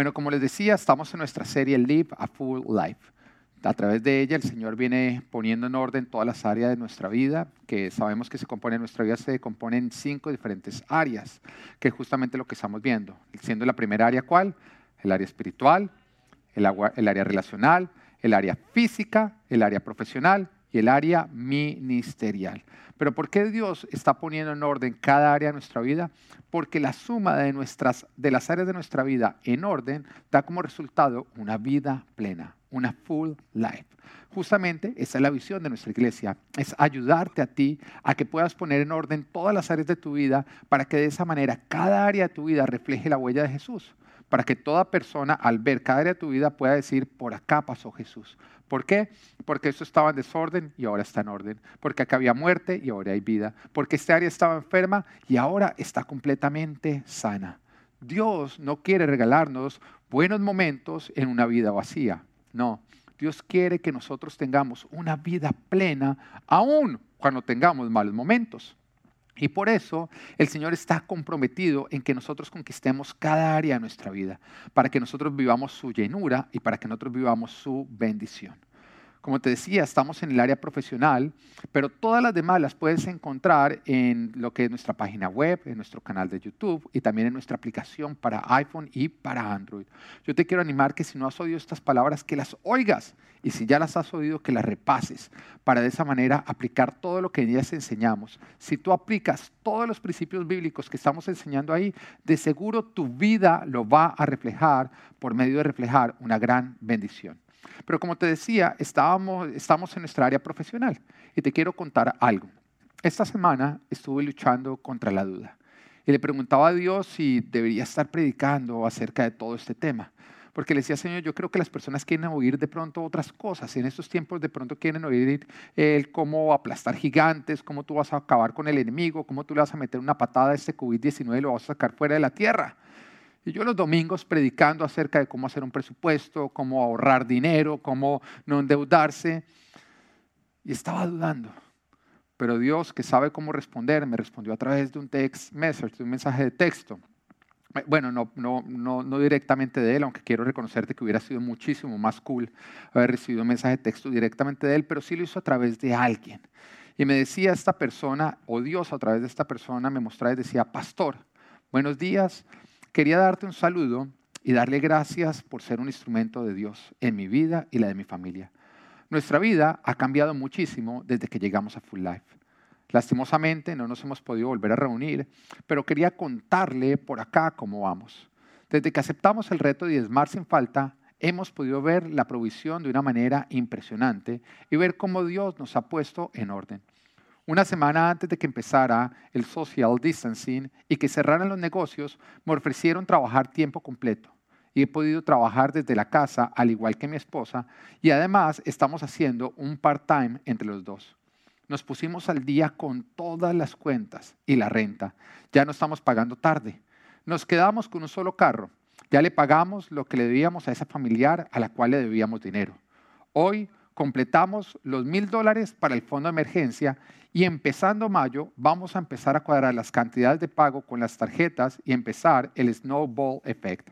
Bueno, como les decía, estamos en nuestra serie Live a Full Life. A través de ella el Señor viene poniendo en orden todas las áreas de nuestra vida, que sabemos que se compone, nuestra vida se compone en cinco diferentes áreas, que es justamente lo que estamos viendo. Siendo la primera área, ¿cuál? El área espiritual, el, el área relacional, el área física, el área profesional y el área ministerial. Pero ¿por qué Dios está poniendo en orden cada área de nuestra vida? Porque la suma de, nuestras, de las áreas de nuestra vida en orden da como resultado una vida plena, una full life. Justamente esa es la visión de nuestra iglesia, es ayudarte a ti a que puedas poner en orden todas las áreas de tu vida para que de esa manera cada área de tu vida refleje la huella de Jesús para que toda persona al ver cada área de tu vida pueda decir, por acá pasó Jesús, ¿Por qué? Porque eso estaba en desorden y ahora está en orden. Porque acá había muerte y ahora hay vida. Porque esta área estaba enferma y ahora está completamente sana. Dios no quiere regalarnos buenos momentos en una vida vacía. No, Dios quiere que nosotros tengamos una vida plena aún cuando tengamos malos momentos. Y por eso el Señor está comprometido en que nosotros conquistemos cada área de nuestra vida, para que nosotros vivamos su llenura y para que nosotros vivamos su bendición. Como te decía, estamos en el área profesional, pero todas las demás las puedes encontrar en lo que es nuestra página web, en nuestro canal de YouTube y también en nuestra aplicación para iPhone y para Android. Yo te quiero animar que si no has oído estas palabras, que las oigas y si ya las has oído, que las repases para de esa manera aplicar todo lo que en ellas enseñamos. Si tú aplicas todos los principios bíblicos que estamos enseñando ahí, de seguro tu vida lo va a reflejar por medio de reflejar una gran bendición. Pero como te decía, estábamos, estamos en nuestra área profesional y te quiero contar algo. Esta semana estuve luchando contra la duda y le preguntaba a Dios si debería estar predicando acerca de todo este tema. Porque le decía, Señor, yo creo que las personas quieren oír de pronto otras cosas. En estos tiempos de pronto quieren oír el cómo aplastar gigantes, cómo tú vas a acabar con el enemigo, cómo tú le vas a meter una patada a este COVID-19 y lo vas a sacar fuera de la tierra. Y yo los domingos predicando acerca de cómo hacer un presupuesto, cómo ahorrar dinero, cómo no endeudarse. Y estaba dudando. Pero Dios, que sabe cómo responder, me respondió a través de un text message, de un mensaje de texto. Bueno, no, no, no, no directamente de él, aunque quiero reconocerte que hubiera sido muchísimo más cool haber recibido un mensaje de texto directamente de él, pero sí lo hizo a través de alguien. Y me decía esta persona, o Dios a través de esta persona, me mostraba y decía, pastor, buenos días, Quería darte un saludo y darle gracias por ser un instrumento de Dios en mi vida y la de mi familia. Nuestra vida ha cambiado muchísimo desde que llegamos a Full Life. Lastimosamente no nos hemos podido volver a reunir, pero quería contarle por acá cómo vamos. Desde que aceptamos el reto de diezmar sin falta, hemos podido ver la provisión de una manera impresionante y ver cómo Dios nos ha puesto en orden. Una semana antes de que empezara el social distancing y que cerraran los negocios, me ofrecieron trabajar tiempo completo. Y he podido trabajar desde la casa, al igual que mi esposa, y además estamos haciendo un part-time entre los dos. Nos pusimos al día con todas las cuentas y la renta. Ya no estamos pagando tarde. Nos quedamos con un solo carro. Ya le pagamos lo que le debíamos a esa familiar a la cual le debíamos dinero. Hoy completamos los mil dólares para el fondo de emergencia y empezando mayo vamos a empezar a cuadrar las cantidades de pago con las tarjetas y empezar el snowball effect.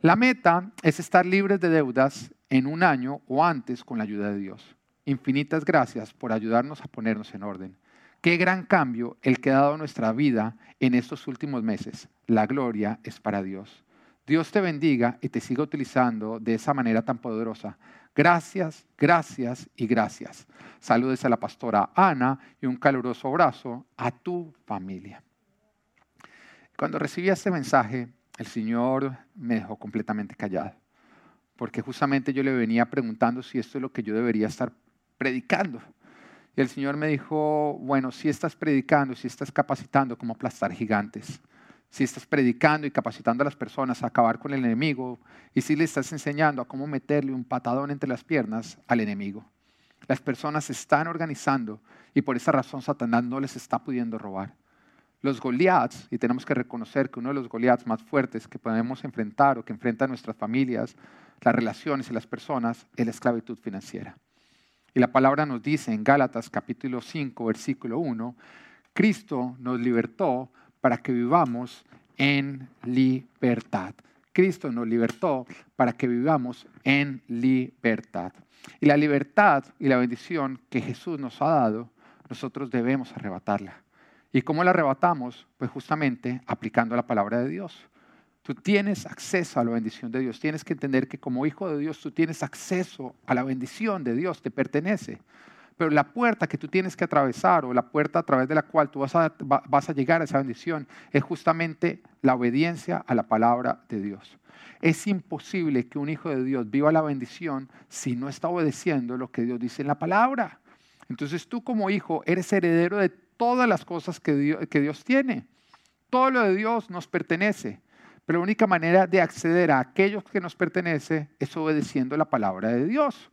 La meta es estar libres de deudas en un año o antes con la ayuda de Dios. Infinitas gracias por ayudarnos a ponernos en orden. Qué gran cambio el que ha dado nuestra vida en estos últimos meses. La gloria es para Dios. Dios te bendiga y te siga utilizando de esa manera tan poderosa Gracias, gracias y gracias. Saludes a la pastora Ana y un caluroso abrazo a tu familia. Cuando recibí este mensaje, el Señor me dejó completamente callado, porque justamente yo le venía preguntando si esto es lo que yo debería estar predicando. Y el Señor me dijo, bueno, si estás predicando, si estás capacitando como aplastar gigantes si estás predicando y capacitando a las personas a acabar con el enemigo y si le estás enseñando a cómo meterle un patadón entre las piernas al enemigo. Las personas se están organizando y por esa razón Satanás no les está pudiendo robar. Los Goliaths, y tenemos que reconocer que uno de los Goliaths más fuertes que podemos enfrentar o que enfrentan nuestras familias, las relaciones y las personas, es la esclavitud financiera. Y la palabra nos dice en Gálatas capítulo 5, versículo 1, Cristo nos libertó para que vivamos en libertad. Cristo nos libertó para que vivamos en libertad. Y la libertad y la bendición que Jesús nos ha dado, nosotros debemos arrebatarla. ¿Y cómo la arrebatamos? Pues justamente aplicando la palabra de Dios. Tú tienes acceso a la bendición de Dios. Tienes que entender que como hijo de Dios tú tienes acceso a la bendición de Dios, te pertenece. Pero la puerta que tú tienes que atravesar o la puerta a través de la cual tú vas a, vas a llegar a esa bendición es justamente la obediencia a la palabra de Dios. Es imposible que un hijo de Dios viva la bendición si no está obedeciendo lo que Dios dice en la palabra. Entonces tú como hijo eres heredero de todas las cosas que Dios, que Dios tiene. Todo lo de Dios nos pertenece. Pero la única manera de acceder a aquellos que nos pertenece es obedeciendo la palabra de Dios.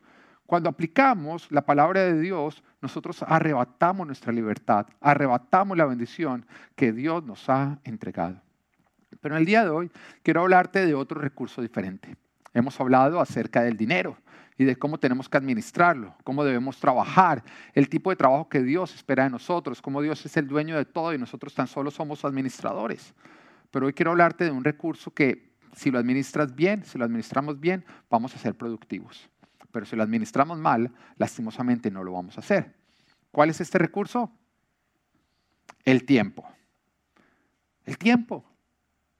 Cuando aplicamos la palabra de Dios, nosotros arrebatamos nuestra libertad, arrebatamos la bendición que Dios nos ha entregado. Pero en el día de hoy quiero hablarte de otro recurso diferente. Hemos hablado acerca del dinero y de cómo tenemos que administrarlo, cómo debemos trabajar, el tipo de trabajo que Dios espera de nosotros, cómo Dios es el dueño de todo y nosotros tan solo somos administradores. Pero hoy quiero hablarte de un recurso que si lo administras bien, si lo administramos bien, vamos a ser productivos. Pero si lo administramos mal, lastimosamente no lo vamos a hacer. ¿Cuál es este recurso? El tiempo. El tiempo.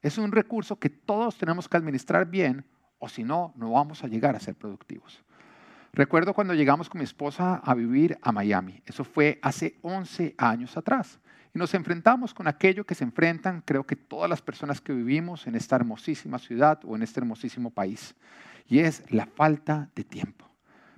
Es un recurso que todos tenemos que administrar bien o si no, no vamos a llegar a ser productivos. Recuerdo cuando llegamos con mi esposa a vivir a Miami. Eso fue hace 11 años atrás. Y nos enfrentamos con aquello que se enfrentan, creo que todas las personas que vivimos en esta hermosísima ciudad o en este hermosísimo país. Y es la falta de tiempo.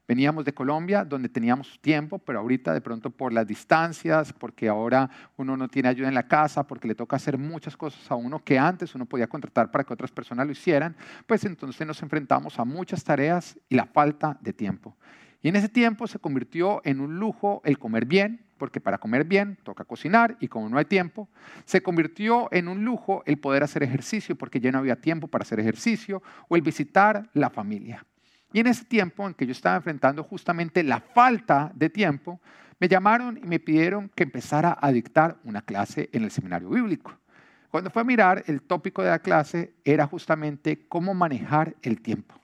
Veníamos de Colombia, donde teníamos tiempo, pero ahorita de pronto por las distancias, porque ahora uno no tiene ayuda en la casa, porque le toca hacer muchas cosas a uno que antes uno podía contratar para que otras personas lo hicieran, pues entonces nos enfrentamos a muchas tareas y la falta de tiempo. Y en ese tiempo se convirtió en un lujo el comer bien, porque para comer bien toca cocinar y como no hay tiempo, se convirtió en un lujo el poder hacer ejercicio, porque ya no había tiempo para hacer ejercicio, o el visitar la familia. Y en ese tiempo en que yo estaba enfrentando justamente la falta de tiempo, me llamaron y me pidieron que empezara a dictar una clase en el seminario bíblico. Cuando fue a mirar, el tópico de la clase era justamente cómo manejar el tiempo.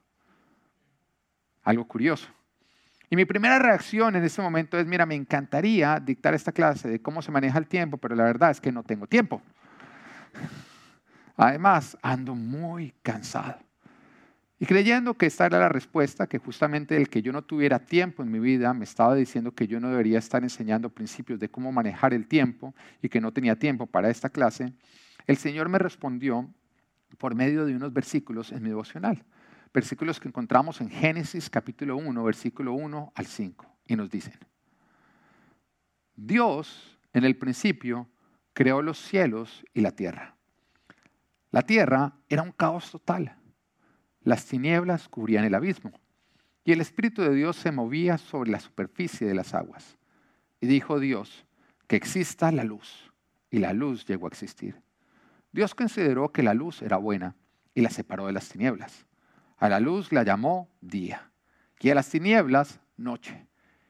Algo curioso. Y mi primera reacción en ese momento es, mira, me encantaría dictar esta clase de cómo se maneja el tiempo, pero la verdad es que no tengo tiempo. Además, ando muy cansado. Y creyendo que esta era la respuesta, que justamente el que yo no tuviera tiempo en mi vida me estaba diciendo que yo no debería estar enseñando principios de cómo manejar el tiempo y que no tenía tiempo para esta clase, el Señor me respondió por medio de unos versículos en mi devocional versículos que encontramos en Génesis capítulo 1, versículo 1 al 5, y nos dicen, Dios en el principio creó los cielos y la tierra. La tierra era un caos total. Las tinieblas cubrían el abismo y el Espíritu de Dios se movía sobre la superficie de las aguas. Y dijo Dios, que exista la luz. Y la luz llegó a existir. Dios consideró que la luz era buena y la separó de las tinieblas. A la luz la llamó día y a las tinieblas noche.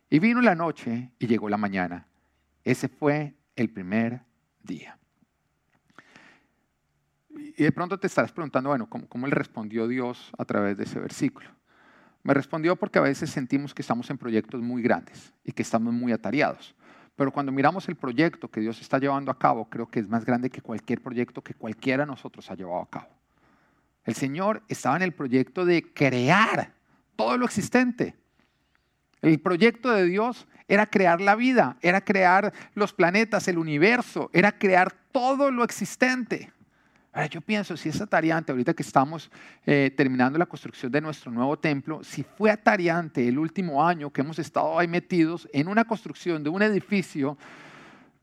Y vino la noche y llegó la mañana. Ese fue el primer día. Y de pronto te estarás preguntando, bueno, ¿cómo, ¿cómo, le respondió Dios a través de ese versículo? Me respondió porque a veces sentimos que estamos en proyectos muy grandes y que estamos muy atareados. Pero cuando miramos el proyecto que Dios está llevando a cabo, creo que es más grande que cualquier proyecto que cualquiera de nosotros ha llevado a cabo. El Señor estaba en el proyecto de crear todo lo existente. El proyecto de Dios era crear la vida, era crear los planetas, el universo, era crear todo lo existente. Ahora yo pienso, si es atariante, ahorita que estamos eh, terminando la construcción de nuestro nuevo templo, si fue atariante el último año que hemos estado ahí metidos en una construcción de un edificio,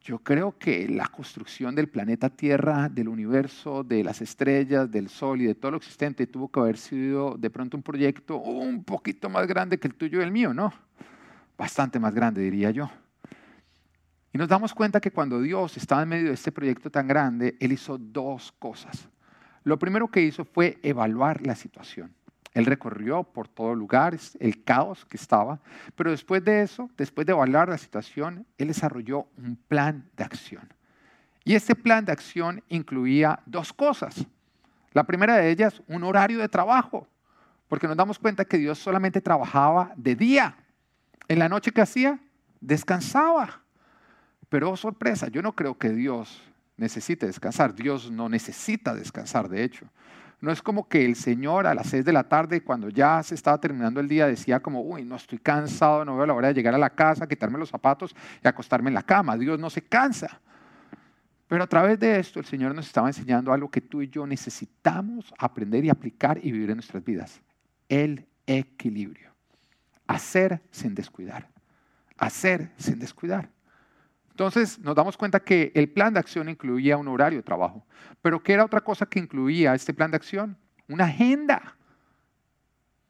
yo creo que la construcción del planeta Tierra, del universo, de las estrellas, del Sol y de todo lo existente tuvo que haber sido de pronto un proyecto un poquito más grande que el tuyo y el mío, ¿no? Bastante más grande, diría yo. Y nos damos cuenta que cuando Dios estaba en medio de este proyecto tan grande, Él hizo dos cosas. Lo primero que hizo fue evaluar la situación. Él recorrió por todos lugares el caos que estaba, pero después de eso, después de evaluar la situación, él desarrolló un plan de acción. Y este plan de acción incluía dos cosas. La primera de ellas, un horario de trabajo, porque nos damos cuenta que Dios solamente trabajaba de día. En la noche que hacía, descansaba. Pero oh, sorpresa, yo no creo que Dios necesite descansar. Dios no necesita descansar, de hecho. No es como que el Señor a las seis de la tarde, cuando ya se estaba terminando el día, decía como, uy, no estoy cansado, no veo la hora de llegar a la casa, quitarme los zapatos y acostarme en la cama. Dios no se cansa. Pero a través de esto el Señor nos estaba enseñando algo que tú y yo necesitamos aprender y aplicar y vivir en nuestras vidas. El equilibrio. Hacer sin descuidar. Hacer sin descuidar. Entonces nos damos cuenta que el plan de acción incluía un horario de trabajo. Pero ¿qué era otra cosa que incluía este plan de acción? Una agenda.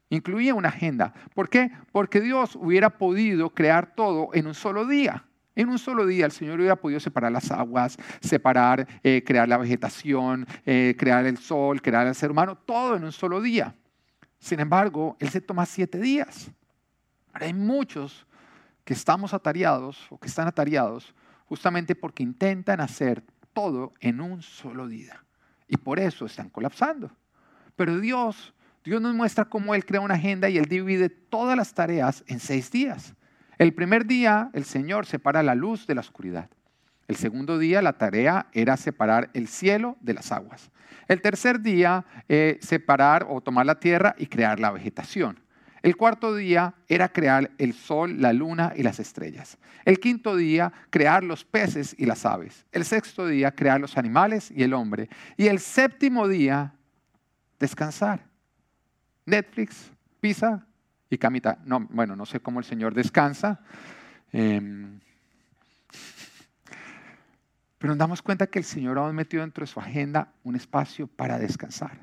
Incluía una agenda. ¿Por qué? Porque Dios hubiera podido crear todo en un solo día. En un solo día el Señor hubiera podido separar las aguas, separar, eh, crear la vegetación, eh, crear el sol, crear el ser humano, todo en un solo día. Sin embargo, Él se toma siete días. Ahora hay muchos que estamos atareados o que están atareados justamente porque intentan hacer todo en un solo día. Y por eso están colapsando. Pero Dios, Dios nos muestra cómo Él crea una agenda y Él divide todas las tareas en seis días. El primer día el Señor separa la luz de la oscuridad. El segundo día la tarea era separar el cielo de las aguas. El tercer día, eh, separar o tomar la tierra y crear la vegetación. El cuarto día era crear el sol, la luna y las estrellas. El quinto día, crear los peces y las aves. El sexto día, crear los animales y el hombre. Y el séptimo día, descansar. Netflix, pizza y camita. No, bueno, no sé cómo el Señor descansa. Em, pero nos damos cuenta que el Señor ha metido dentro de su agenda un espacio para descansar.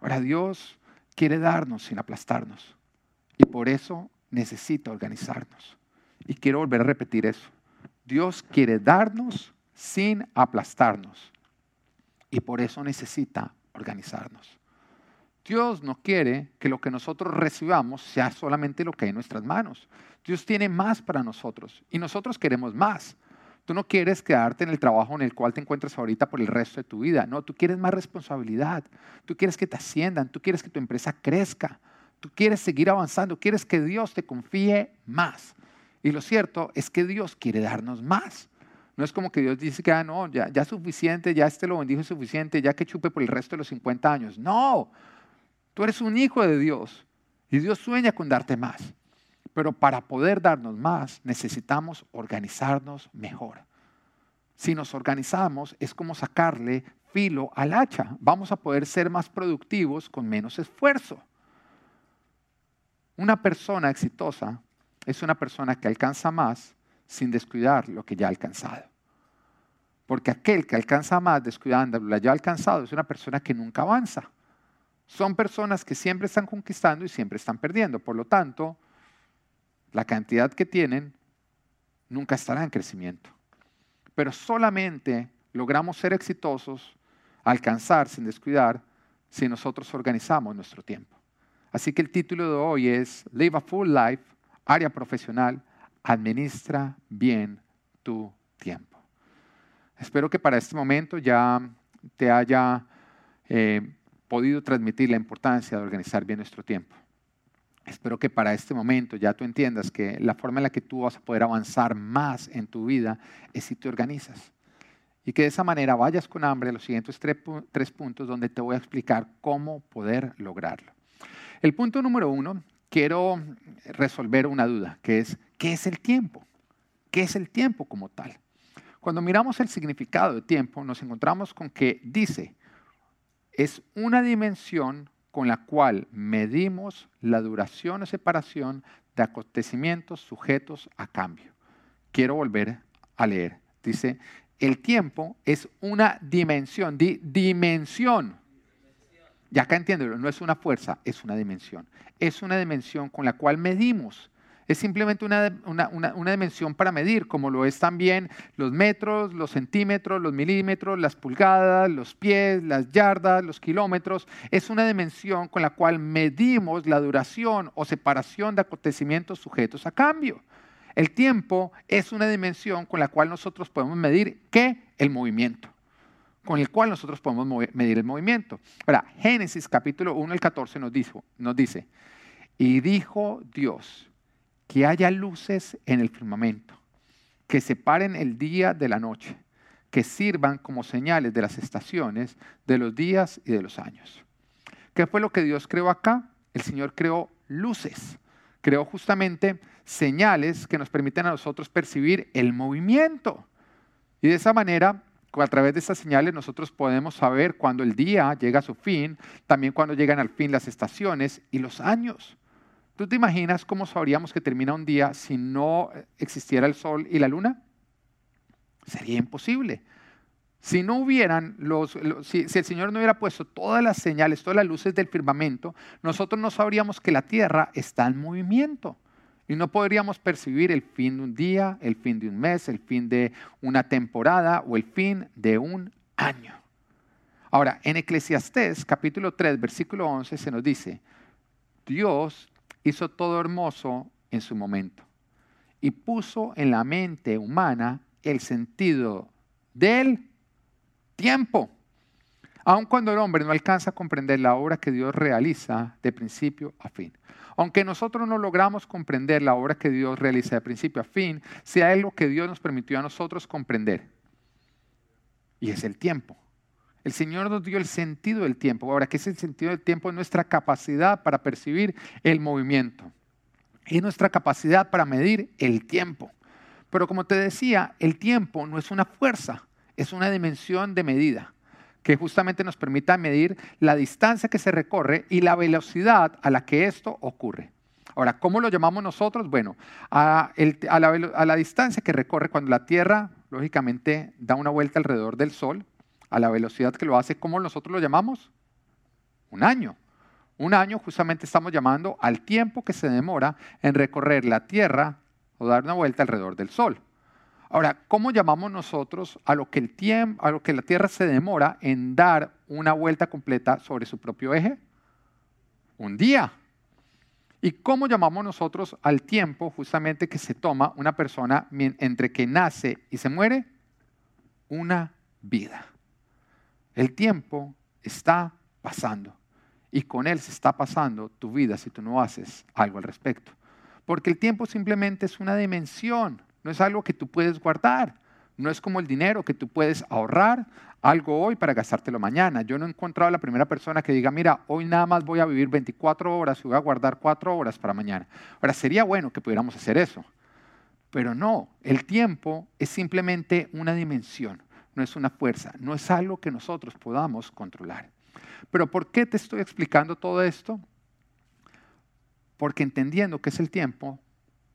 Ahora Dios quiere darnos sin aplastarnos. Y por eso necesita organizarnos. Y quiero volver a repetir eso. Dios quiere darnos sin aplastarnos. Y por eso necesita organizarnos. Dios no quiere que lo que nosotros recibamos sea solamente lo que hay en nuestras manos. Dios tiene más para nosotros y nosotros queremos más. Tú no quieres quedarte en el trabajo en el cual te encuentras ahorita por el resto de tu vida. No, tú quieres más responsabilidad. Tú quieres que te asciendan. Tú quieres que tu empresa crezca. Tú quieres seguir avanzando, quieres que Dios te confíe más. Y lo cierto es que Dios quiere darnos más. No es como que Dios dice que ah, no, ya, ya suficiente, ya este lo bendijo suficiente, ya que chupe por el resto de los 50 años. No, tú eres un hijo de Dios y Dios sueña con darte más. Pero para poder darnos más necesitamos organizarnos mejor. Si nos organizamos es como sacarle filo al hacha. Vamos a poder ser más productivos con menos esfuerzo. Una persona exitosa es una persona que alcanza más sin descuidar lo que ya ha alcanzado. Porque aquel que alcanza más descuidando lo ya alcanzado es una persona que nunca avanza. Son personas que siempre están conquistando y siempre están perdiendo. Por lo tanto, la cantidad que tienen nunca estará en crecimiento. Pero solamente logramos ser exitosos, alcanzar sin descuidar, si nosotros organizamos nuestro tiempo. Así que el título de hoy es Live a Full Life, área profesional, administra bien tu tiempo. Espero que para este momento ya te haya eh, podido transmitir la importancia de organizar bien nuestro tiempo. Espero que para este momento ya tú entiendas que la forma en la que tú vas a poder avanzar más en tu vida es si te organizas. Y que de esa manera vayas con hambre a los siguientes tres puntos donde te voy a explicar cómo poder lograrlo. El punto número uno, quiero resolver una duda, que es, ¿qué es el tiempo? ¿Qué es el tiempo como tal? Cuando miramos el significado de tiempo, nos encontramos con que dice, es una dimensión con la cual medimos la duración o separación de acontecimientos sujetos a cambio. Quiero volver a leer. Dice, el tiempo es una dimensión, di dimensión y acá entiéndelo, no es una fuerza, es una dimensión. Es una dimensión con la cual medimos. Es simplemente una, una, dimensión para medir, como lo es también los metros, los centímetros, los milímetros, las pulgadas, los pies, las yardas, los kilómetros. Es una dimensión con la cual medimos la duración o separación de acontecimientos sujetos a cambio. El tiempo es una dimensión con la cual nosotros podemos medir qué? El movimiento. Con el cual nosotros podemos medir el movimiento. Ahora, Génesis capítulo 1 al 14 nos, dijo, nos dice, y dijo Dios, que haya luces en el firmamento, que separen el día de la noche, que sirvan como señales de las estaciones, de los días y de los años. ¿Qué fue lo que Dios creó acá? El Señor creó luces, creó justamente señales que nos permiten a nosotros percibir el movimiento. Y de esa manera, a través de estas señales, nosotros podemos saber cuando el día llega a su fin, también cuando llegan al fin las estaciones y los años. ¿Tú te imaginas cómo sabríamos que termina un día si no existiera el sol y la luna? Sería imposible. Si no hubieran los, si, el Señor no hubiera puesto todas las señales, todas las luces del firmamento, nosotros no sabríamos que la tierra está en movimiento. Y no podríamos percibir el fin de un día, el fin de un mes, el fin de una temporada o el fin de un año. Ahora, en Eclesiastés capítulo 3, versículo 11 se nos dice, Dios hizo todo hermoso en su momento y puso en la mente humana el sentido del tiempo. Aun cuando el hombre no alcanza a comprender la obra que Dios realiza de principio a fin. Aunque nosotros no logramos comprender la obra que Dios realiza de principio a fin, sea lo que Dios nos permitió a nosotros comprender. Y es el tiempo. El Señor nos dio el sentido del tiempo. Ahora, ¿qué es el sentido del tiempo? Nuestra capacidad para percibir el movimiento. Y nuestra capacidad para medir el tiempo. Pero como te decía, el tiempo no es una fuerza, es una dimensión de medida que justamente nos permita medir la distancia que se recorre y la velocidad a la que esto ocurre. Ahora, ¿cómo lo llamamos nosotros? Bueno, a, la, la distancia que recorre cuando la Tierra, lógicamente, da una vuelta alrededor del Sol, a la velocidad que lo hace, ¿cómo nosotros lo llamamos? Un año. Un año justamente estamos llamando al tiempo que se demora en recorrer la Tierra o dar una vuelta alrededor del Sol. Ahora, ¿cómo llamamos nosotros a lo que el tiempo, a lo que la Tierra se demora en dar una vuelta completa sobre su propio eje? Un día. ¿Y cómo llamamos nosotros al tiempo justamente que se toma una persona entre que nace y se muere? Una vida. El tiempo está pasando y con él se está pasando tu vida si tú no haces algo al respecto. Porque el tiempo simplemente es una dimensión, no es algo que tú puedes guardar. No es como el dinero que tú puedes ahorrar algo hoy para gastártelo mañana. Yo no he encontrado a la primera persona que diga, mira, hoy nada más voy a vivir 24 horas y voy a guardar 4 horas para mañana. Ahora, sería bueno que pudiéramos hacer eso. Pero no, el tiempo es simplemente una dimensión, no es una fuerza, no es algo que nosotros podamos controlar. Pero ¿por qué te estoy explicando todo esto? Porque entendiendo qué es el tiempo,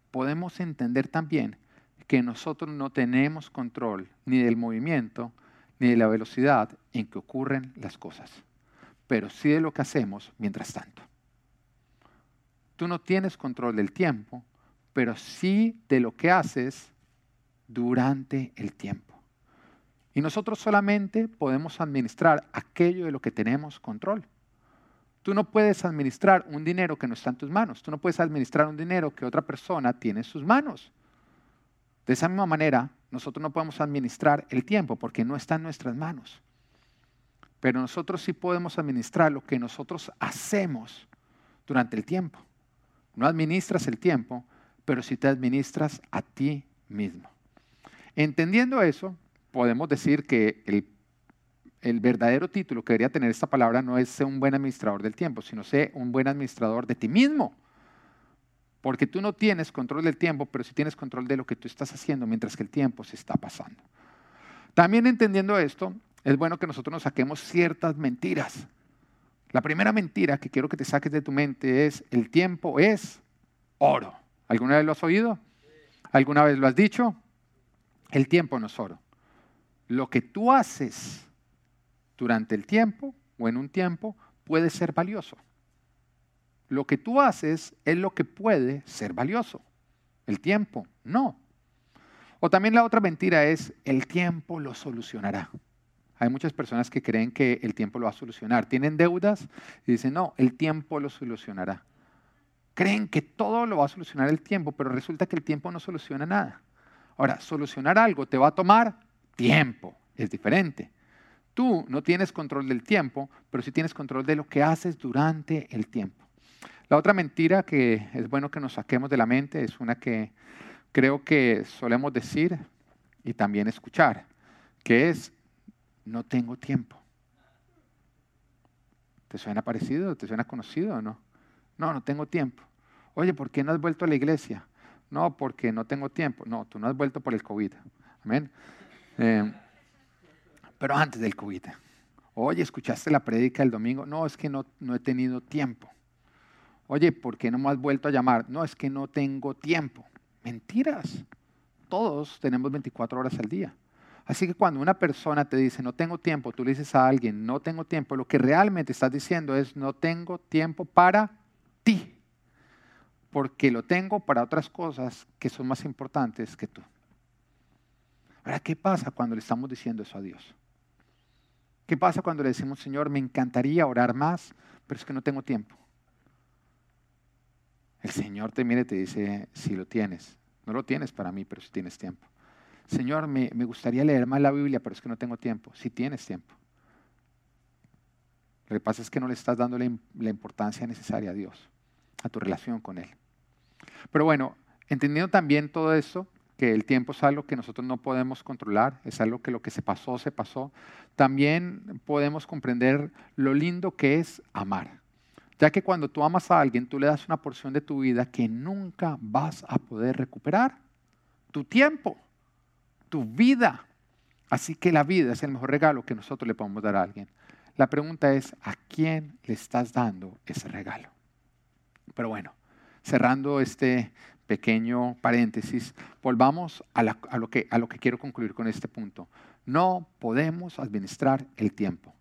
podemos entender también que nosotros no tenemos control ni del movimiento ni de la velocidad en que ocurren las cosas, pero sí de lo que hacemos mientras tanto. Tú no tienes control del tiempo, pero sí de lo que haces durante el tiempo. Y nosotros solamente podemos administrar aquello de lo que tenemos control. Tú no puedes administrar un dinero que no está en tus manos. Tú no puedes administrar un dinero que otra persona tiene en sus manos. De esa misma manera, nosotros no podemos administrar el tiempo porque no está en nuestras manos. Pero nosotros sí podemos administrar lo que nosotros hacemos durante el tiempo. No administras el tiempo, pero sí te administras a ti mismo. Entendiendo eso, podemos decir que el, el, verdadero título que debería tener esta palabra no es ser un buen administrador del tiempo, sino ser un buen administrador de ti mismo. Porque tú no tienes control del tiempo, pero sí tienes control de lo que tú estás haciendo mientras que el tiempo se está pasando. También entendiendo esto, es bueno que nosotros nos saquemos ciertas mentiras. La primera mentira que quiero que te saques de tu mente es, el tiempo es oro. ¿Alguna vez lo has oído? ¿Alguna vez lo has dicho? El tiempo no es oro. Lo que tú haces durante el tiempo o en un tiempo puede ser valioso lo que tú haces es lo que puede ser valioso. El tiempo, no. O también la otra mentira es, el tiempo lo solucionará. Hay muchas personas que creen que el tiempo lo va a solucionar. Tienen deudas y dicen, no, el tiempo lo solucionará. Creen que todo lo va a solucionar el tiempo, pero resulta que el tiempo no soluciona nada. Ahora, solucionar algo te va a tomar tiempo, es diferente. Tú no tienes control del tiempo, pero sí tienes control de lo que haces durante el tiempo. La otra mentira que es bueno que nos saquemos de la mente es una que creo que solemos decir y también escuchar, que es, no tengo tiempo. ¿Te suena parecido? ¿Te suena conocido o no? No, no tengo tiempo. Oye, ¿por qué no has vuelto a la iglesia? No, porque no tengo tiempo. No, tú no has vuelto por el COVID. Amén. Eh, pero antes del COVID. Oye, ¿escuchaste la prédica del domingo? No, es que no, no he tenido tiempo. Oye, ¿por qué no me has vuelto a llamar? No, es que no tengo tiempo. Mentiras. Todos tenemos 24 horas al día. Así que cuando una persona te dice, no tengo tiempo, tú le dices a alguien, no tengo tiempo, lo que realmente estás diciendo es, no tengo tiempo para ti. Porque lo tengo para otras cosas que son más importantes que tú. Ahora, ¿qué pasa cuando le estamos diciendo eso a Dios? ¿Qué pasa cuando le decimos, Señor, me encantaría orar más, pero es que no tengo tiempo? El Señor te mira y te dice, si lo tienes. No lo tienes para mí, pero si tienes tiempo. Señor, me, me gustaría leer más la Biblia, pero es que no tengo tiempo. Si tienes tiempo. Lo que pasa es que no le estás dando la, la importancia necesaria a Dios, a tu relación con Él. Pero bueno, entendiendo también todo eso, que el tiempo es algo que nosotros no podemos controlar, es algo que lo que se pasó, se pasó, también podemos comprender lo lindo que es amar. Ya que cuando tú amas a alguien, tú le das una porción de tu vida que nunca vas a poder recuperar. Tu tiempo, tu vida. Así que la vida es el mejor regalo que nosotros le podemos dar a alguien. La pregunta es, ¿a quién le estás dando ese regalo? Pero bueno, cerrando este pequeño paréntesis, volvamos a, lo que, a lo que quiero concluir con este punto. No podemos administrar el tiempo,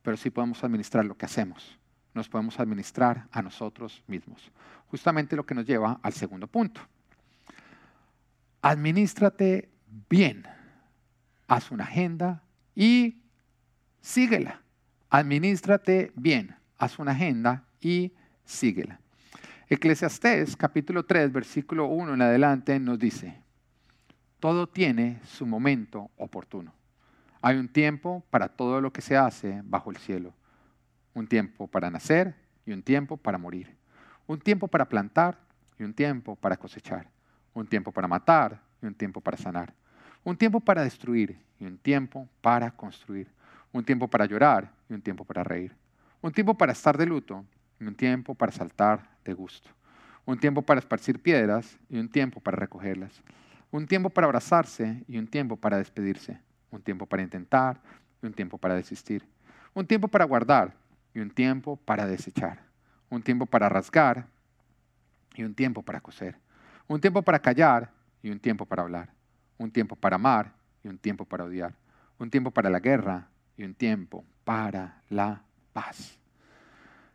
pero sí podemos administrar lo que hacemos. Nos podemos administrar a nosotros mismos. Justamente lo que nos lleva al segundo punto. Administrate bien. Haz una agenda y síguela. Administrate bien. Haz una agenda y síguela. Eclesiastés capítulo 3, versículo 1 en adelante nos dice, todo tiene su momento oportuno. Hay un tiempo para todo lo que se hace bajo el cielo. Un tiempo para nacer y un tiempo para morir. Un tiempo para plantar y un tiempo para cosechar. Un tiempo para matar y un tiempo para sanar. Un tiempo para destruir y un tiempo para construir. Un tiempo para llorar y un tiempo para reír. Un tiempo para estar de luto un tiempo para saltar de gusto, un tiempo para esparcir piedras y un tiempo para recogerlas, un tiempo para abrazarse y un tiempo para despedirse, un tiempo para intentar y un tiempo para desistir, un tiempo para guardar y un tiempo para desechar, un tiempo para rasgar y un tiempo para coser, un tiempo para callar y un tiempo para hablar, un tiempo para amar y un tiempo para odiar, un tiempo para la guerra y un tiempo para la paz.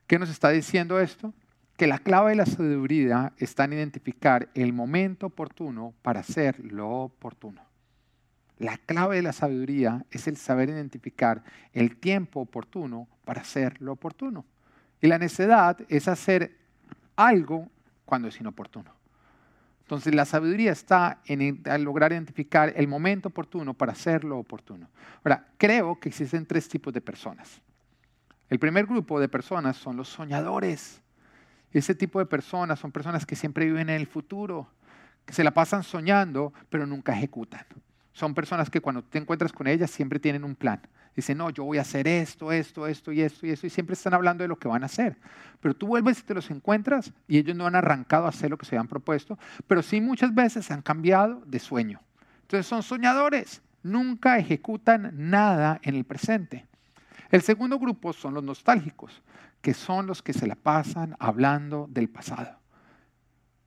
¿Qué nos está diciendo esto? Que la clave de la sabiduría está en identificar el momento oportuno para hacer lo oportuno. La clave de la sabiduría es el saber identificar el tiempo oportuno para hacer lo oportuno. Y la necedad es hacer algo cuando es inoportuno. Entonces la sabiduría está en lograr identificar el momento oportuno para hacer lo oportuno. Ahora, creo que existen tres tipos de personas. El primer grupo de personas son los soñadores. Ese tipo de personas son personas que siempre viven en el futuro, que se la pasan soñando, pero nunca ejecutan. Son personas que cuando te encuentras con ellas siempre tienen un plan. Dicen, no, yo voy a hacer esto, esto, esto y esto y esto, y siempre están hablando de lo que van a hacer. Pero tú vuelves y te los encuentras y ellos no han arrancado a hacer lo que se han propuesto, pero sí muchas veces han cambiado de sueño. Entonces son soñadores, nunca ejecutan nada en el presente. El segundo grupo son los nostálgicos, que son los que se la pasan hablando del pasado.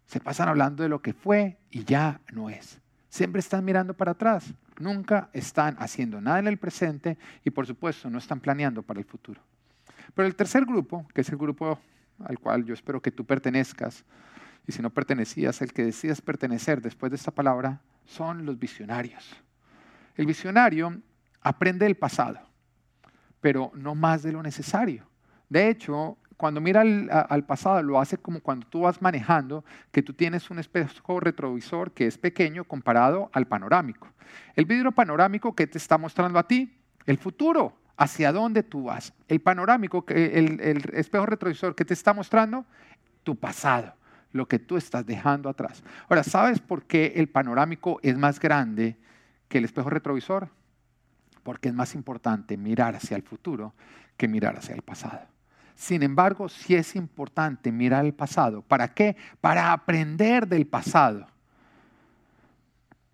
Se pasan hablando de lo que fue y ya no es. Siempre están mirando para atrás, nunca están haciendo nada en el presente y por supuesto no están planeando para el futuro. Pero el tercer grupo, que es el grupo al cual yo espero que tú pertenezcas, y si no pertenecías, el que decidas pertenecer después de esta palabra, son los visionarios. El visionario aprende del pasado pero no más de lo necesario. De hecho, cuando mira al, pasado, lo hace como cuando tú vas manejando, que tú tienes un espejo retrovisor que es pequeño comparado al panorámico. El vidrio panorámico que te está mostrando a ti El futuro, hacia dónde tú vas. El panorámico, el, el espejo retrovisor que te está mostrando, tu pasado, lo que tú estás dejando atrás. Ahora, ¿sabes por qué el panorámico es más grande que el espejo retrovisor? Porque es más importante mirar hacia el futuro que mirar hacia el pasado. Sin embargo, sí es importante mirar el pasado. ¿Para qué? Para aprender del pasado,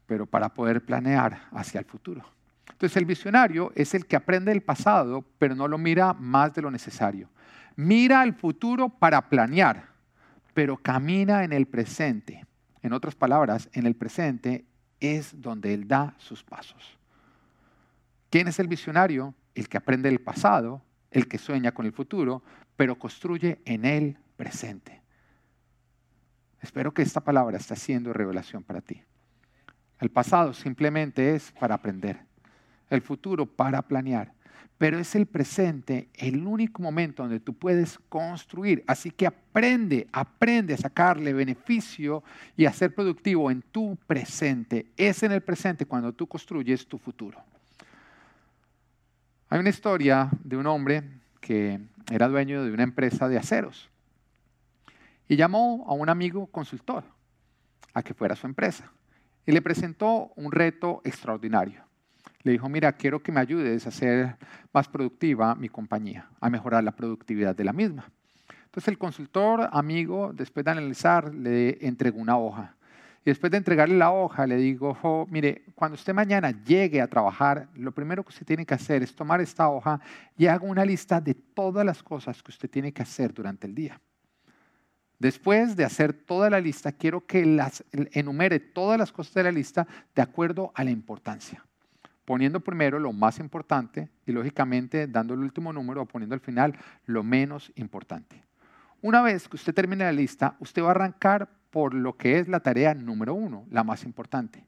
pero para poder planear hacia el futuro. Entonces el visionario es el que aprende del pasado, pero no lo mira más de lo necesario. Mira al futuro para planear, pero camina en el presente. En otras palabras, en el presente es donde él da sus pasos. ¿Quién es el visionario? El que aprende del pasado, el que sueña con el futuro, pero construye en el presente. Espero que esta palabra esté haciendo revelación para ti. El pasado simplemente es para aprender, el futuro para planear, pero es el presente el único momento donde tú puedes construir. Así que aprende, aprende a sacarle beneficio y a ser productivo en tu presente. Es en el presente cuando tú construyes tu futuro. Hay una historia de un hombre que era dueño de una empresa de aceros y llamó a un amigo consultor a que fuera su empresa y le presentó un reto extraordinario. Le dijo, mira, quiero que me ayudes a hacer más productiva mi compañía, a mejorar la productividad de la misma. Entonces el consultor amigo, después de analizar, le entregó una hoja y después de entregarle la hoja, le digo, mire, cuando usted mañana llegue a trabajar, lo primero que usted tiene que hacer es tomar esta hoja y haga una lista de todas las cosas que usted tiene que hacer durante el día. Después de hacer toda la lista, quiero que las enumere todas las cosas de la lista de acuerdo a la importancia. Poniendo primero lo más importante y lógicamente dando el último número o poniendo al final lo menos importante. Una vez que usted termine la lista, usted va a arrancar por lo que es la tarea número uno, la más importante.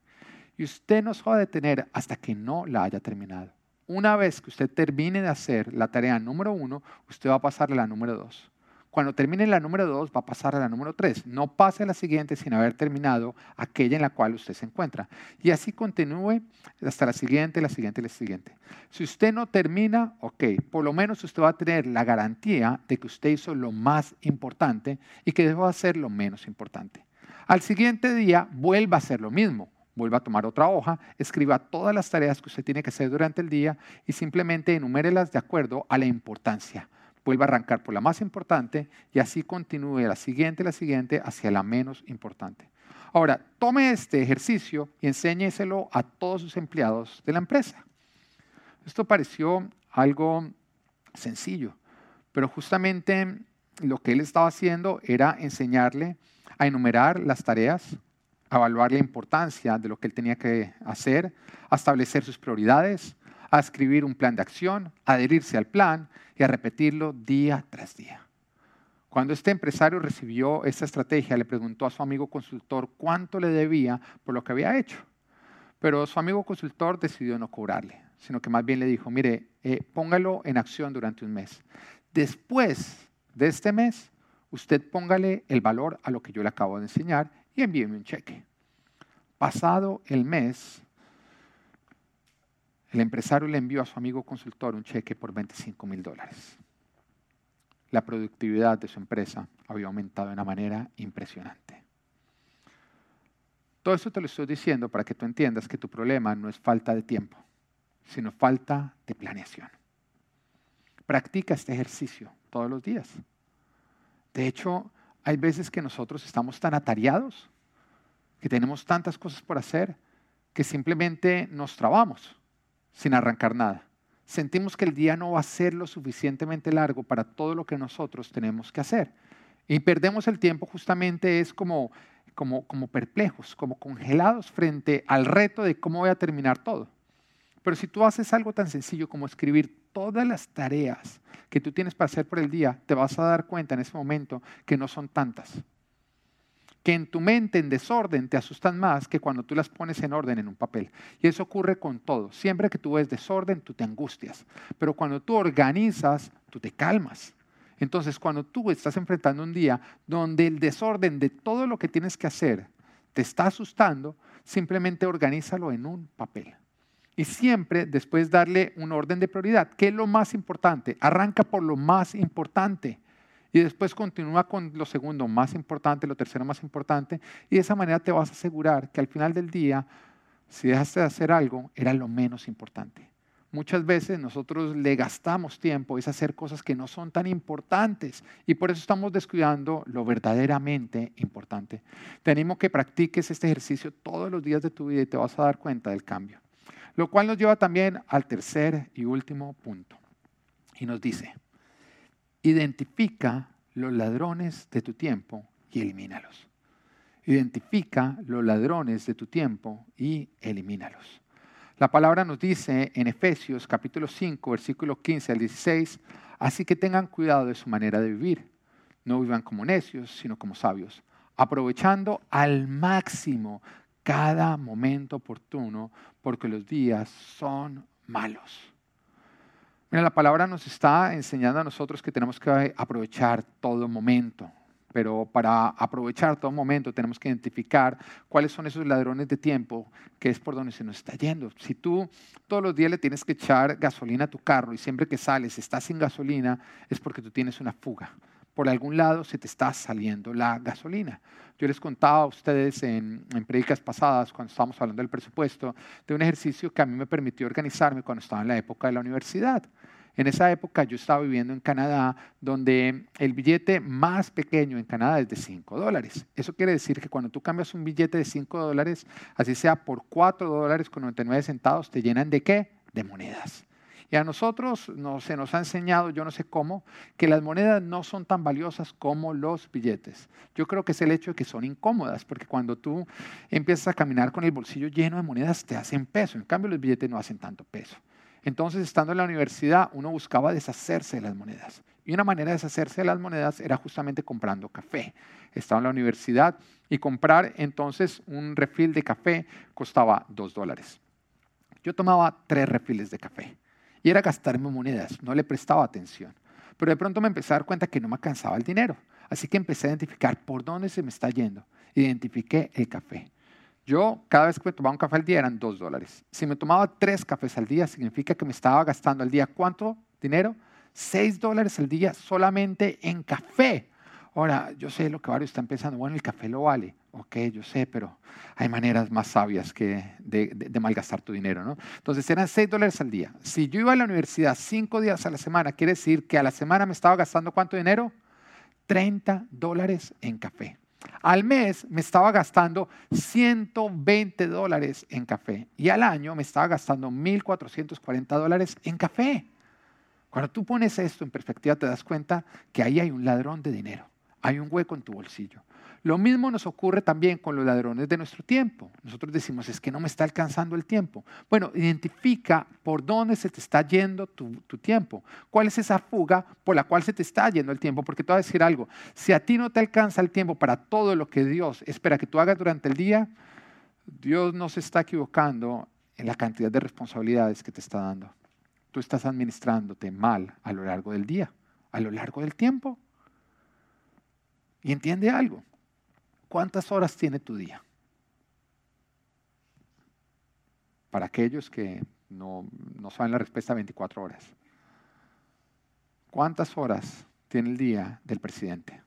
Y usted no se va a detener hasta que no la haya terminado. Una vez que usted termine de hacer la tarea número uno, usted va a pasar a la número dos. Cuando termine la número 2, va a pasar a la número 3. No pase a la siguiente sin haber terminado aquella en la cual usted se encuentra. Y así continúe hasta la siguiente, la siguiente, la siguiente. Si usted no termina, ok, por lo menos usted va a tener la garantía de que usted hizo lo más importante y que dejó de hacer lo menos importante. Al siguiente día, vuelva a hacer lo mismo vuelva a tomar otra hoja, escriba todas las tareas que usted tiene que hacer durante el día y simplemente enumérelas de acuerdo a la importancia vuelva a arrancar por la más importante y así continúe la siguiente, la siguiente, hacia la menos importante. Ahora, tome este ejercicio y enséñeselo a todos sus empleados de la empresa. Esto pareció algo sencillo, pero justamente lo que él estaba haciendo era enseñarle a enumerar las tareas, a evaluar la importancia de lo que él tenía que hacer, a establecer sus prioridades, a escribir un plan de acción, a adherirse al plan y a repetirlo día tras día. Cuando este empresario recibió esta estrategia, le preguntó a su amigo consultor cuánto le debía por lo que había hecho. Pero su amigo consultor decidió no cobrarle, sino que más bien le dijo, mire, eh, póngalo en acción durante un mes. Después de este mes, usted póngale el valor a lo que yo le acabo de enseñar y envíeme un cheque. Pasado el mes, el empresario le envió a su amigo consultor un cheque por 25 mil dólares. La productividad de su empresa había aumentado de una manera impresionante. Todo eso te lo estoy diciendo para que tú entiendas que tu problema no es falta de tiempo, sino falta de planeación. Practica este ejercicio todos los días. De hecho, hay veces que nosotros estamos tan atareados, que tenemos tantas cosas por hacer, que simplemente nos trabamos sin arrancar nada. Sentimos que el día no va a ser lo suficientemente largo para todo lo que nosotros tenemos que hacer. Y perdemos el tiempo justamente es como, como, como perplejos, como congelados frente al reto de cómo voy a terminar todo. Pero si tú haces algo tan sencillo como escribir todas las tareas que tú tienes para hacer por el día, te vas a dar cuenta en ese momento que no son tantas que en tu mente en desorden te asustan más que cuando tú las pones en orden en un papel. Y eso ocurre con todo. Siempre que tú ves desorden, tú te angustias. Pero cuando tú organizas, tú te calmas. Entonces, cuando tú estás enfrentando un día donde el desorden de todo lo que tienes que hacer te está asustando, simplemente organízalo en un papel. Y siempre después darle un orden de prioridad. ¿Qué es lo más importante? Arranca por lo más importante. Y después continúa con lo segundo más importante, lo tercero más importante. Y de esa manera te vas a asegurar que al final del día, si dejaste de hacer algo, era lo menos importante. Muchas veces nosotros le gastamos tiempo es hacer cosas que no son tan importantes y por eso estamos descuidando lo verdaderamente importante. Te animo que practiques este ejercicio todos los días de tu vida y te vas a dar cuenta del cambio. Lo cual nos lleva también al tercer y último punto. Y nos dice, identifica los ladrones de tu tiempo y elimínalos. Identifica los ladrones de tu tiempo y elimínalos. La palabra nos dice en Efesios capítulo 5, versículo 15 al 16, así que tengan cuidado de su manera de vivir. No vivan como necios, sino como sabios, aprovechando al máximo cada momento oportuno, porque los días son malos. Mira, la palabra nos está enseñando a nosotros que tenemos que aprovechar todo momento pero para aprovechar todo momento tenemos que identificar cuáles son esos ladrones de tiempo que es por donde se nos está yendo. Si tú todos los días le tienes que echar gasolina a tu carro y siempre que sales estás sin gasolina, es porque tú tienes una fuga. Por algún lado se te está saliendo la gasolina. Yo les contaba a ustedes en, en predicas pasadas, cuando estábamos hablando del presupuesto, de un ejercicio que a mí me permitió organizarme cuando estaba en la época de la universidad. En esa época yo estaba viviendo en Canadá, donde el billete más pequeño en Canadá es de 5 dólares. Eso quiere decir que cuando tú cambias un billete de 5 dólares, así sea por 4 dólares con 99 centavos, te llenan de qué? De monedas. Y a nosotros no, se nos ha enseñado, yo no sé cómo, que las monedas no son tan valiosas como los billetes. Yo creo que es el hecho de que son incómodas, porque cuando tú empiezas a caminar con el bolsillo lleno de monedas, te hacen peso. En cambio, los billetes no hacen tanto peso. Entonces, estando en la universidad, uno buscaba deshacerse de las monedas. Y una manera de deshacerse de las monedas era justamente comprando café. Estaba en la universidad y comprar entonces un refil de café costaba dos dólares. Yo tomaba tres refiles de café y era gastarme monedas, no le prestaba atención. Pero de pronto me empecé a dar cuenta que no me alcanzaba el dinero. Así que empecé a identificar por dónde se me está yendo. Identifiqué el café. Yo cada vez que me tomaba un café al día eran dos dólares. Si me tomaba tres cafés al día, significa que me estaba gastando al día cuánto dinero? Seis dólares al día solamente en café. Ahora, yo sé lo que varios están pensando, bueno, el café lo vale. Ok, yo sé, pero hay maneras más sabias que de, de, malgastar tu dinero, ¿no? Entonces eran seis dólares al día. Si yo iba a la universidad cinco días a la semana, quiere decir que a la semana me estaba gastando cuánto dinero? 30 dólares en café. Al mes me estaba gastando 120 dólares en café y al año me estaba gastando 1.440 dólares en café. Cuando tú pones esto en perspectiva te das cuenta que ahí hay un ladrón de dinero, hay un hueco en tu bolsillo. Lo mismo nos ocurre también con los ladrones de nuestro tiempo. Nosotros decimos, es que no me está alcanzando el tiempo. Bueno, identifica por dónde se te está yendo tu, tiempo. ¿Cuál es esa fuga por la cual se te está yendo el tiempo? Porque te voy a decir algo, si a ti no te alcanza el tiempo para todo lo que Dios espera que tú hagas durante el día, Dios no se está equivocando en la cantidad de responsabilidades que te está dando. Tú estás administrándote mal a lo largo del día, a lo largo del tiempo. Y entiende algo, ¿Cuántas horas tiene tu día? Para aquellos que no, no saben la respuesta, 24 horas. ¿Cuántas horas tiene el día del presidente?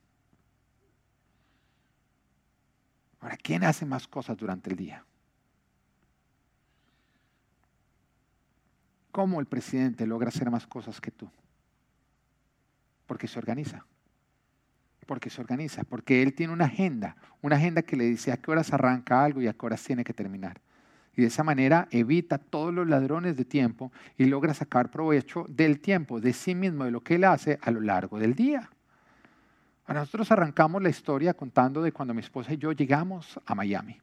Ahora, ¿quién hace más cosas durante el día? ¿Cómo el presidente logra hacer más cosas que tú? Porque se organiza porque se organiza, porque él tiene una agenda, una agenda que le dice a qué horas arranca algo y a qué horas tiene que terminar. Y de esa manera evita todos los ladrones de tiempo y logra sacar provecho del tiempo, de sí mismo, de lo que él hace a lo largo del día. A nosotros arrancamos la historia contando de cuando mi esposa y yo llegamos a Miami.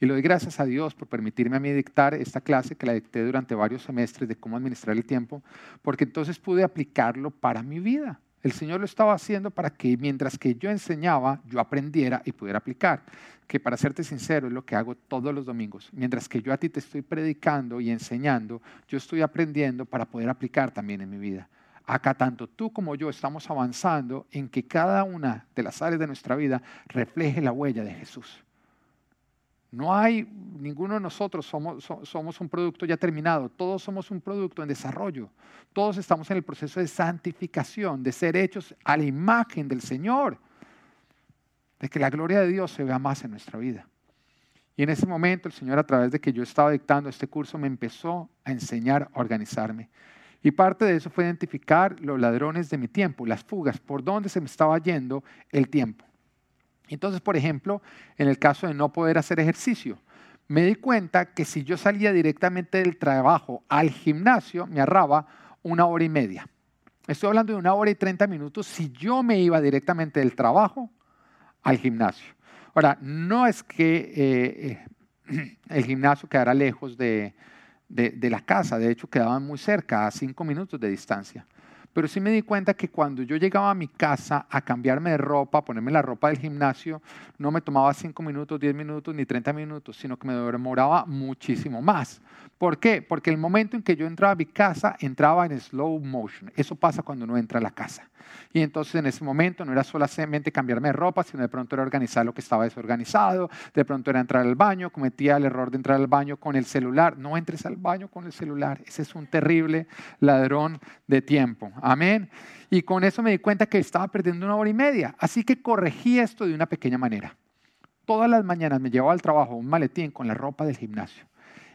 Y le doy gracias a Dios por permitirme a mí dictar esta clase que la dicté durante varios semestres de cómo administrar el tiempo, porque entonces pude aplicarlo para mi vida. El Señor lo estaba haciendo para que mientras que yo enseñaba, yo aprendiera y pudiera aplicar. Que para serte sincero es lo que hago todos los domingos. Mientras que yo a ti te estoy predicando y enseñando, yo estoy aprendiendo para poder aplicar también en mi vida. Acá tanto tú como yo estamos avanzando en que cada una de las áreas de nuestra vida refleje la huella de Jesús. No hay, ninguno de nosotros somos, somos un producto ya terminado, todos somos un producto en desarrollo, todos estamos en el proceso de santificación, de ser hechos a la imagen del Señor, de que la gloria de Dios se vea más en nuestra vida. Y en ese momento el Señor, a través de que yo estaba dictando este curso, me empezó a enseñar a organizarme. Y parte de eso fue identificar los ladrones de mi tiempo, las fugas, por dónde se me estaba yendo el tiempo. Entonces, por ejemplo, en el caso de no poder hacer ejercicio, me di cuenta que si yo salía directamente del trabajo al gimnasio, me ahorraba una hora y media. Estoy hablando de una hora y treinta minutos si yo me iba directamente del trabajo al gimnasio. Ahora, no es que eh, eh, el gimnasio quedara lejos de, de, la casa, de hecho quedaban muy cerca, a cinco minutos de distancia. Pero sí me di cuenta que cuando yo llegaba a mi casa a cambiarme de ropa, a ponerme la ropa del gimnasio, no me tomaba cinco minutos, diez minutos ni treinta minutos, sino que me demoraba muchísimo más. ¿Por qué? Porque el momento en que yo entraba a mi casa, entraba en slow motion. Eso pasa cuando uno entra a la casa. Y entonces en ese momento no era solamente cambiarme de ropa, sino de pronto era organizar lo que estaba desorganizado, de pronto era entrar al baño, cometía el error de entrar al baño con el celular. No entres al baño con el celular, ese es un terrible ladrón de tiempo. Amén. Y con eso me di cuenta que estaba perdiendo una hora y media. Así que corregí esto de una pequeña manera. Todas las mañanas me llevaba al trabajo un maletín con la ropa del gimnasio.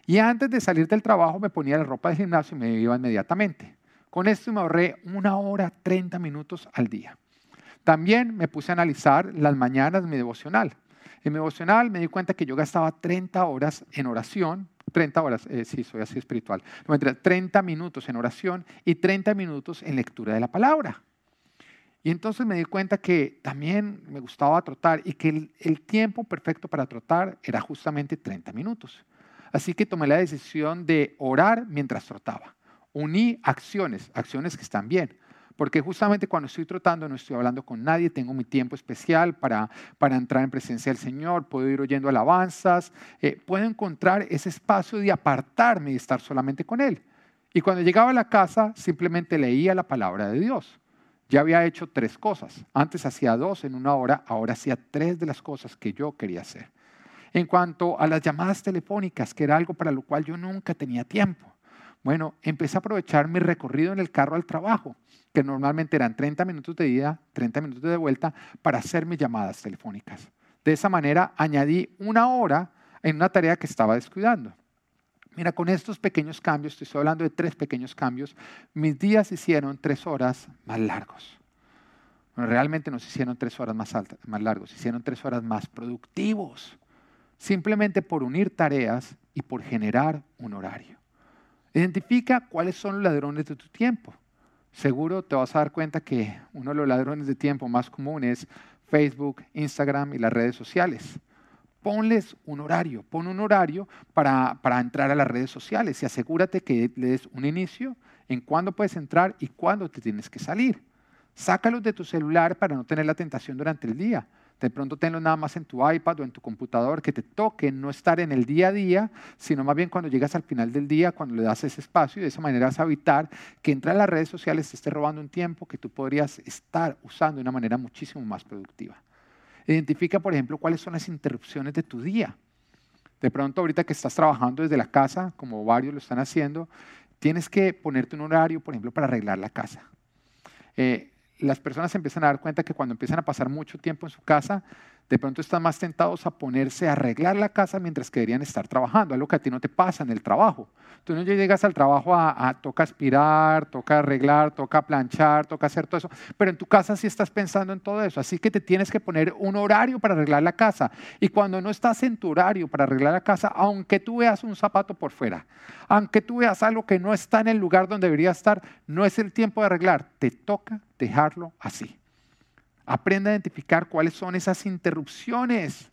Y antes de salir del trabajo me ponía la ropa del gimnasio y me iba inmediatamente. Con esto me ahorré una hora, 30 minutos al día. También me puse a analizar las mañanas mi devocional. En mi devocional me di cuenta que yo gastaba 30 horas en oración, 30 horas, eh, sí, soy así espiritual, 30 minutos en oración y 30 minutos en lectura de la palabra. Y entonces me di cuenta que también me gustaba trotar y que el, el tiempo perfecto para trotar era justamente 30 minutos. Así que tomé la decisión de orar mientras trotaba uní acciones, acciones que están bien. Porque justamente cuando estoy trotando no estoy hablando con nadie, tengo mi tiempo especial para, para entrar en presencia del Señor, puedo ir oyendo alabanzas, eh, puedo encontrar ese espacio de apartarme y estar solamente con Él. Y cuando llegaba a la casa simplemente leía la palabra de Dios. Ya había hecho tres cosas. Antes hacía dos en una hora, ahora hacía tres de las cosas que yo quería hacer. En cuanto a las llamadas telefónicas, que era algo para lo cual yo nunca tenía tiempo. Bueno, empecé a aprovechar mi recorrido en el carro al trabajo, que normalmente eran 30 minutos de ida, 30 minutos de vuelta, para hacer mis llamadas telefónicas. De esa manera añadí una hora en una tarea que estaba descuidando. Mira, con estos pequeños cambios, estoy hablando de tres pequeños cambios, mis días hicieron tres horas más largos. Bueno, realmente no se hicieron tres horas más, altas, más largos, se hicieron tres horas más productivos, simplemente por unir tareas y por generar un horario. Identifica cuáles son los ladrones de tu tiempo. Seguro te vas a dar cuenta que uno de los ladrones de tiempo más comunes es Facebook, Instagram y las redes sociales. Ponles un horario, pon un horario para, para entrar a las redes sociales y asegúrate que le des un inicio en cuándo puedes entrar y cuándo te tienes que salir. Sácalos de tu celular para no tener la tentación durante el día. De pronto tenlo nada más en tu iPad o en tu computador, que te toque no estar en el día a día, sino más bien cuando llegas al final del día, cuando le das ese espacio y de esa manera vas a evitar que entrar a las redes sociales te esté robando un tiempo que tú podrías estar usando de una manera muchísimo más productiva. Identifica, por ejemplo, cuáles son las interrupciones de tu día. De pronto, ahorita que estás trabajando desde la casa, como varios lo están haciendo, tienes que ponerte un horario, por ejemplo, para arreglar la casa. Eh, las personas empiezan a dar cuenta que cuando empiezan a pasar mucho tiempo en su casa, de pronto están más tentados a ponerse a arreglar la casa mientras que deberían estar trabajando, algo que a ti no te pasa en el trabajo. Tú no llegas al trabajo a, toca aspirar, toca arreglar, toca planchar, toca hacer todo eso, pero en tu casa sí estás pensando en todo eso, así que te tienes que poner un horario para arreglar la casa. Y cuando no estás en tu horario para arreglar la casa, aunque tú veas un zapato por fuera, aunque tú veas algo que no está en el lugar donde debería estar, no es el tiempo de arreglar, te toca dejarlo así. Aprenda a identificar cuáles son esas interrupciones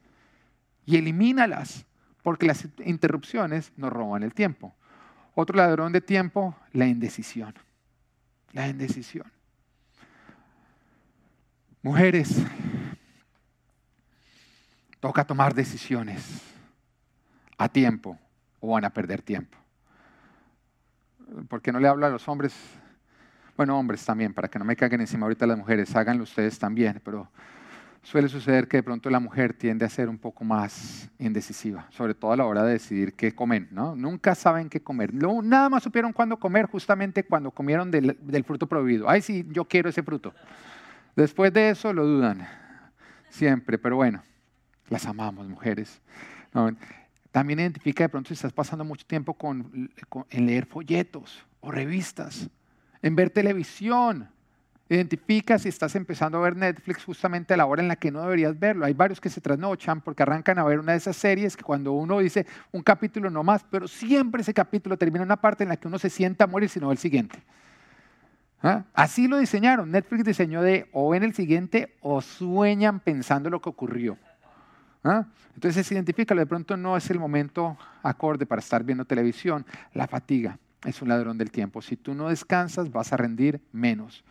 y elimínalas, porque las interrupciones nos roban el tiempo. Otro ladrón de tiempo, la indecisión. La indecisión. Mujeres, toca tomar decisiones a tiempo o van a perder tiempo. ¿Por qué no le hablo a los hombres bueno, hombres también, para que no me caguen encima ahorita las mujeres, háganlo ustedes también, pero suele suceder que de pronto la mujer tiende a ser un poco más indecisiva, sobre todo a la hora de decidir qué comer, ¿no? Nunca saben qué comer. nada más supieron cuándo comer, justamente cuando comieron del, fruto prohibido. Ay, sí, yo quiero ese fruto. Después de eso lo dudan, siempre, pero bueno, las amamos, mujeres. también identifica de pronto si estás pasando mucho tiempo en leer folletos o revistas, en ver televisión, Identifica si estás empezando a ver Netflix justamente a la hora en la que no deberías verlo. Hay varios que se trasnochan porque arrancan a ver una de esas series que cuando uno dice un capítulo no más, pero siempre ese capítulo termina en una parte en la que uno se sienta a morir sino el siguiente. ¿Ah? Así lo diseñaron. Netflix diseñó de o en el siguiente o sueñan pensando lo que ocurrió. ¿Ah? Entonces identifícalo, de pronto no es el momento acorde para estar viendo televisión. La fatiga es un ladrón del tiempo. Si tú no descansas vas a rendir menos.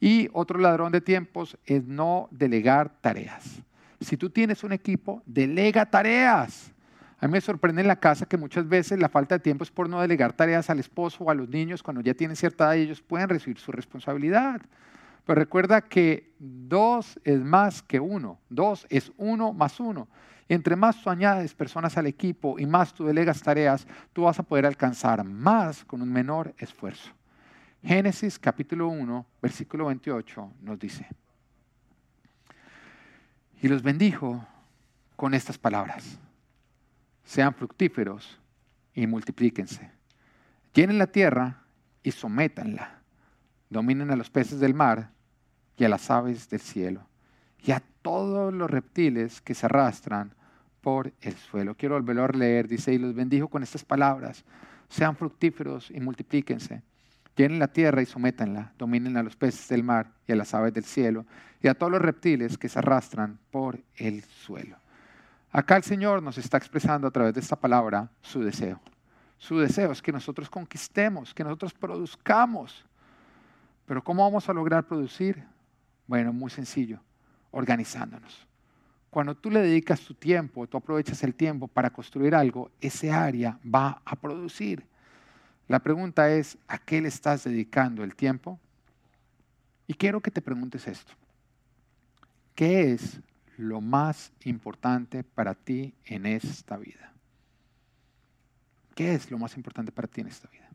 Y otro ladrón de tiempos es no delegar tareas. Si tú tienes un equipo, delega tareas. A mí me sorprende en la casa que muchas veces la falta de tiempo es por no delegar tareas al esposo o a los niños cuando ya tienen cierta edad y ellos pueden recibir su responsabilidad. Pero recuerda que dos es más que uno. Dos es uno más uno. Entre más tú añades personas al equipo y más tú delegas tareas, tú vas a poder alcanzar más con un menor esfuerzo. Génesis capítulo 1, versículo 28 nos dice, y los bendijo con estas palabras, sean fructíferos y multiplíquense, llenen la tierra y sométanla, dominen a los peces del mar y a las aves del cielo. Y a todos los reptiles que se arrastran por el suelo. Quiero volverlo a leer, dice, y los bendijo con estas palabras, sean fructíferos y multiplíquense Llenen la tierra y sométanla, dominen a los peces del mar y a las aves del cielo y a todos los reptiles que se arrastran por el suelo. Acá el Señor nos está expresando a través de esta palabra su deseo. Su deseo es que nosotros conquistemos, que nosotros produzcamos. Pero ¿cómo vamos a lograr producir? Bueno, muy sencillo, organizándonos. Cuando tú le dedicas tu tiempo, tú aprovechas el tiempo para construir algo, ese área va a producir. La pregunta es, ¿a qué le estás dedicando el tiempo? Y quiero que te preguntes esto. ¿Qué es lo más importante para ti en esta vida? ¿Qué es lo más importante para ti en esta vida?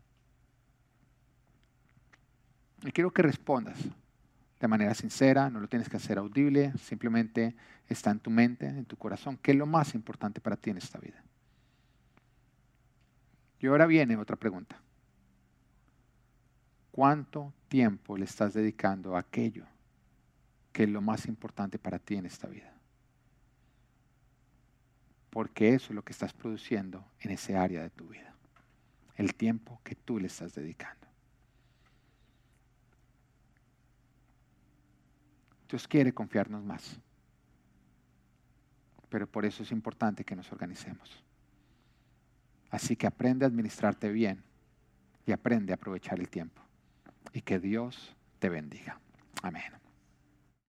Y quiero que respondas de manera sincera, no lo tienes que hacer audible, simplemente está en tu mente, en tu corazón. ¿Qué es lo más importante para ti en esta vida? Y ahora viene otra pregunta. ¿Cuánto tiempo le estás dedicando a aquello que es lo más importante para ti en esta vida? Porque eso es lo que estás produciendo en ese área de tu vida. El tiempo que tú le estás dedicando. Dios quiere confiarnos más. Pero por eso es importante que nos organicemos. Así que aprende a administrarte bien y aprende a aprovechar el tiempo. Y que Dios te bendiga. Amén.